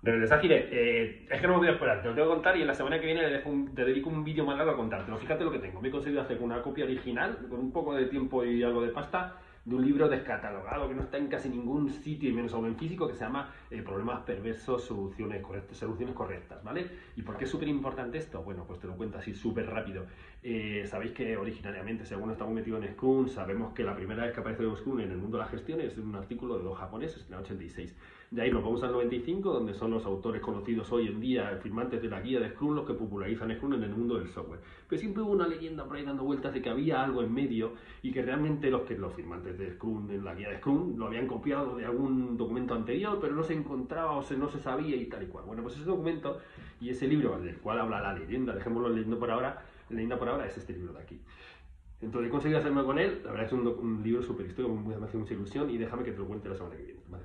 Rebeldes Ágiles, eh, es que no me voy a esperar, te lo tengo que contar y en la semana que viene le dejo un- te dedico un vídeo más largo a contártelo. Fíjate lo que tengo. Me he conseguido hacer una copia original, con un poco de tiempo y algo de pasta, de un libro descatalogado que no está en casi ningún sitio y menos aún en físico que se llama eh, Problemas perversos, soluciones correctas, soluciones correctas, ¿vale? ¿Y por qué es súper importante esto? Bueno, pues te lo cuento así súper rápido. Eh, Sabéis que originariamente, según estamos metidos en Scrum, sabemos que la primera vez que aparece Scrum en el mundo de la gestión es en un artículo de dos japoneses, en el 86. De ahí nos vamos al 95, donde son los autores conocidos hoy en día, firmantes de la guía de Scrum, los que popularizan Scrum en el mundo del software. Pero siempre hubo una leyenda por ahí dando vueltas de que había algo en medio y que realmente los que los firmantes de Scrum en la guía de Scrum lo habían copiado de algún documento anterior, pero no se encontraba o se, no se sabía y tal y cual. Bueno, pues ese documento y ese libro del cual habla la leyenda, dejémoslo leyendo por ahora, leyenda por ahora es este libro de aquí. Entonces he conseguido hacerme con él, la verdad es un, un libro súper histórico, me hace mucha ilusión y déjame que te lo cuente la semana que viene. Vale,